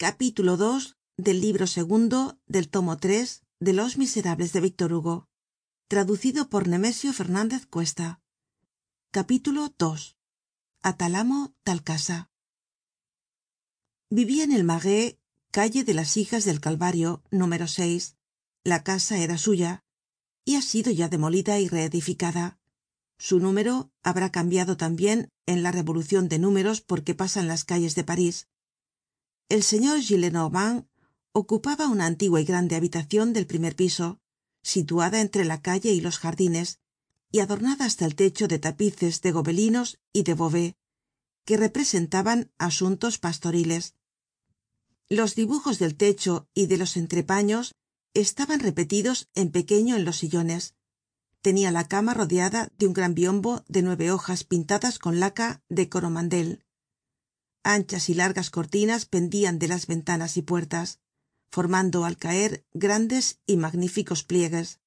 capítulo ii del libro segundo del tomo tres de los miserables de víctor hugo traducido por nemesio fernandez cuesta. Capítulo ii a tal casa vivia en el marais calle de las hijas del calvario número la casa era suya y ha sido ya demolida y reedificada. Su número habrá cambiado tambien en la revolucion de números porque pasan las calles de parís el señor gillenormand ocupaba una antigua y grande habitacion del primer piso situada entre la calle y los jardines y adornada hasta el techo de tapices de gobelinos y de beauvais que representaban asuntos pastoriles. Los dibujos del techo y de los entrepaños estaban repetidos en pequeño en los sillones. Tenia la cama rodeada de un gran biombo de nueve hojas pintadas con laca de coromandel anchas y largas cortinas pendian de las ventanas y puertas formando al caer grandes y magníficos pliegues.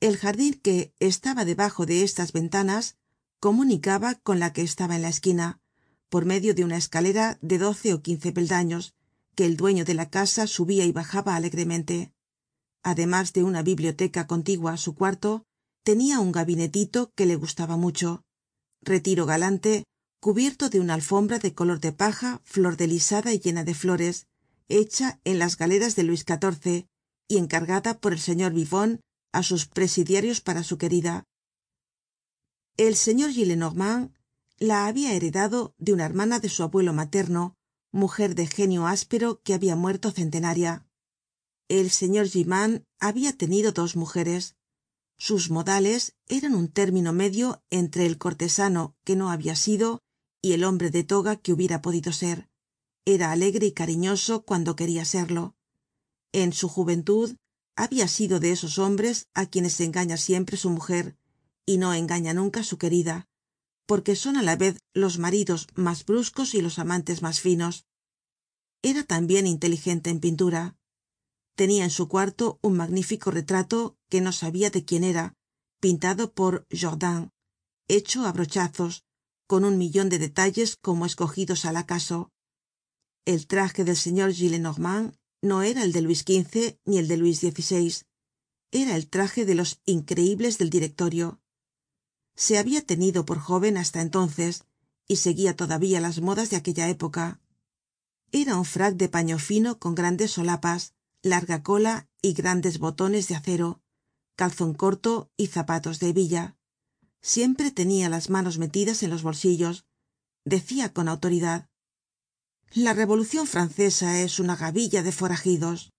El jardin que estaba debajo de estas ventanas comunicaba con la que estaba en la esquina por medio de una escalera de doce ó quince peldaños que el dueño de la casa subia y bajaba alegremente. Además de una biblioteca contigua á su cuarto tenia un gabinetito que le gustaba mucho. Retiro galante cubierto de una alfombra de color de paja flor delisada y llena de flores hecha en las galeras de luis xiv y encargada por el señor vivonne á sus presidiarios para su querida. El señor gillenormand la habia heredado de una hermana de su abuelo materno mujer de genio áspero que habia muerto centenaria. El señor gimand habia tenido dos mujeres. Sus modales eran un término medio entre el cortesano que no habia sido y el hombre de toga que hubiera podido ser. Era alegre y cariñoso cuando queria serlo. En su juventud habia sido de esos hombres á quienes engaña siempre su mujer y no engaña nunca su querida porque son á la vez los maridos mas bruscos y los amantes mas finos. Era tambien inteligente en pintura. Tenia en su cuarto un magnífico retrato que no sabia de quién era pintado por jordaen hecho á brochazos con un millon de detalles como escogidos al acaso. El traje del señor gillenormand no era el de luis xv ni el de luis xvi era el traje de los increibles del directorio. Se habia tenido por jóven hasta entonces y seguia todavía las modas de aquella época. Era un frac de paño fino con grandes solapas larga cola y grandes botones de acero calzon corto y zapatos de hebilla siempre tenia las manos metidas en los bolsillos decia con autoridad. La revolucion francesa es una gavilla de foragidos